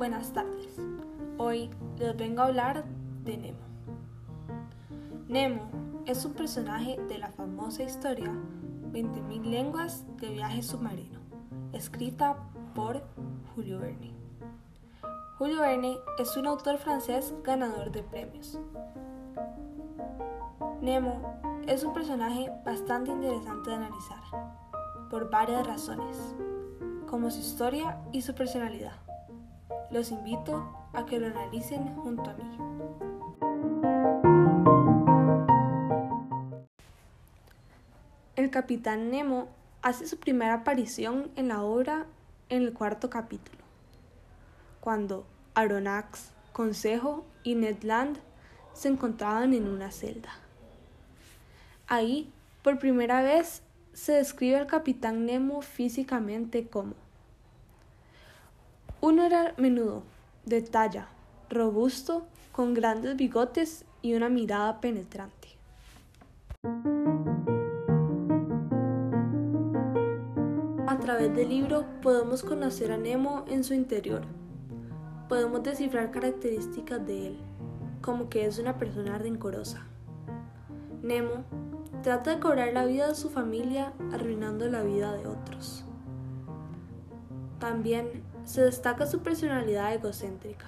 Buenas tardes. Hoy les vengo a hablar de Nemo. Nemo es un personaje de la famosa historia 20.000 lenguas de viaje submarino, escrita por Julio Verne. Julio Verne es un autor francés ganador de premios. Nemo es un personaje bastante interesante de analizar, por varias razones, como su historia y su personalidad. Los invito a que lo analicen junto a mí. El capitán Nemo hace su primera aparición en la obra en el cuarto capítulo, cuando Aronnax, Consejo y Ned Land se encontraban en una celda. Ahí, por primera vez, se describe al capitán Nemo físicamente como uno era menudo, de talla, robusto, con grandes bigotes y una mirada penetrante. A través del libro podemos conocer a Nemo en su interior. Podemos descifrar características de él, como que es una persona rencorosa. Nemo trata de cobrar la vida de su familia arruinando la vida de otros. También se destaca su personalidad egocéntrica,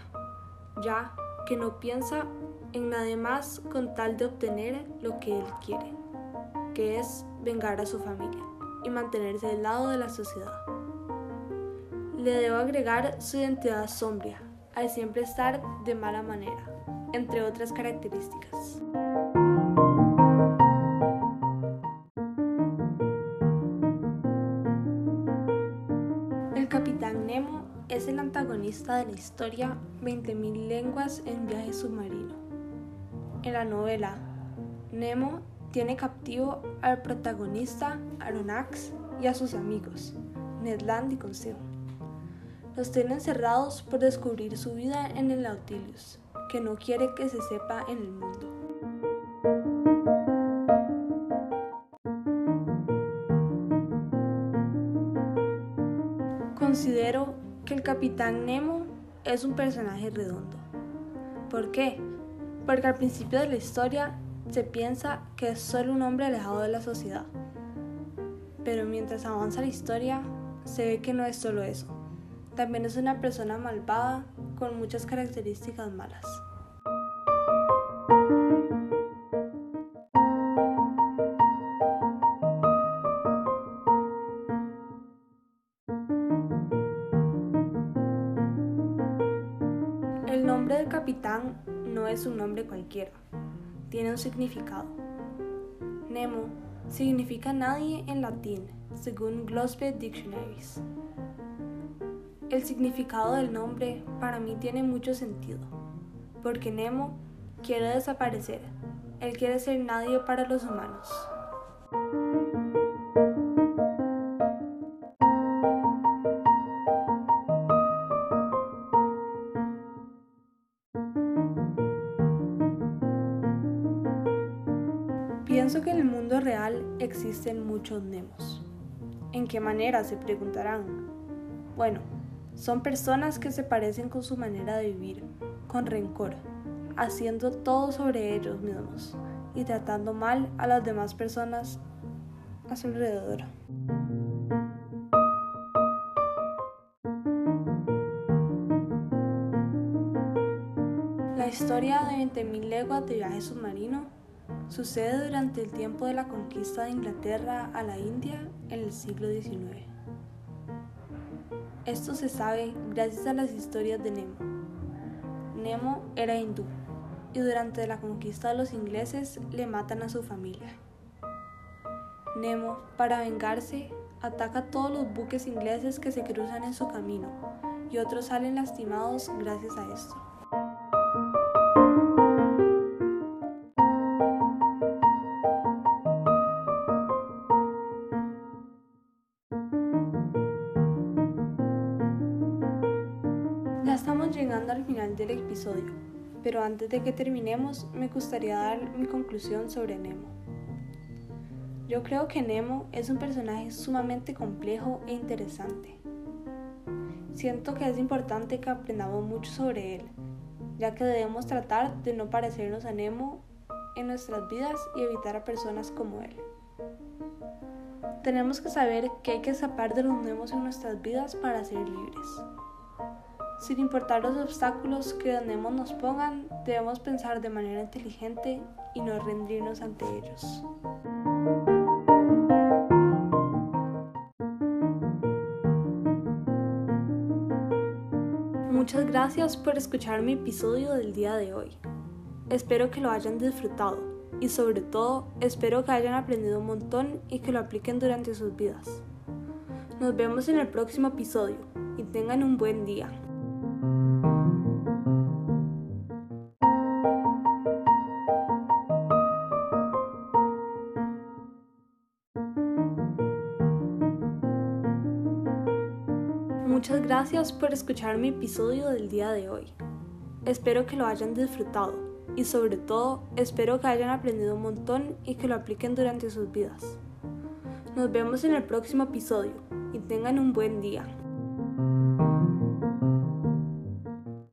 ya que no piensa en nada más con tal de obtener lo que él quiere, que es vengar a su familia y mantenerse del lado de la sociedad. Le debo agregar su identidad sombría, al siempre estar de mala manera, entre otras características. Es el antagonista de la historia 20.000 lenguas en viaje submarino. En la novela, Nemo tiene captivo al protagonista Aronnax y a sus amigos, Ned Land y Consejo. Los tiene encerrados por descubrir su vida en el Nautilus, que no quiere que se sepa en el mundo. Considero que el capitán Nemo es un personaje redondo. ¿Por qué? Porque al principio de la historia se piensa que es solo un hombre alejado de la sociedad. Pero mientras avanza la historia, se ve que no es solo eso. También es una persona malvada con muchas características malas. Nombre del capitán no es un nombre cualquiera, tiene un significado. Nemo significa nadie en latín, según Gloucester Dictionaries. El significado del nombre para mí tiene mucho sentido, porque Nemo quiere desaparecer, él quiere ser nadie para los humanos. Pienso que en el mundo real existen muchos Nemos. ¿En qué manera? se preguntarán. Bueno, son personas que se parecen con su manera de vivir, con rencor, haciendo todo sobre ellos mismos y tratando mal a las demás personas a su alrededor. La historia de 20.000 leguas de viaje submarino sucede durante el tiempo de la conquista de Inglaterra a la India en el siglo XIX. Esto se sabe gracias a las historias de Nemo. Nemo era hindú y durante la conquista de los ingleses le matan a su familia. Nemo, para vengarse, ataca a todos los buques ingleses que se cruzan en su camino y otros salen lastimados gracias a esto. Llegando al final del episodio, pero antes de que terminemos me gustaría dar mi conclusión sobre Nemo. Yo creo que Nemo es un personaje sumamente complejo e interesante. siento que es importante que aprendamos mucho sobre él, ya que debemos tratar de no parecernos a Nemo en nuestras vidas y evitar a personas como él. Tenemos que saber que hay que escapar de los Nemos en nuestras vidas para ser libres. Sin importar los obstáculos que los Nemos nos pongan, debemos pensar de manera inteligente y no rendirnos ante ellos. Muchas gracias por escuchar mi episodio del día de hoy. Espero que lo hayan disfrutado y sobre todo espero que hayan aprendido un montón y que lo apliquen durante sus vidas. Nos vemos en el próximo episodio y tengan un buen día. Muchas gracias por escuchar mi episodio del día de hoy. Espero que lo hayan disfrutado y sobre todo espero que hayan aprendido un montón y que lo apliquen durante sus vidas. Nos vemos en el próximo episodio y tengan un buen día.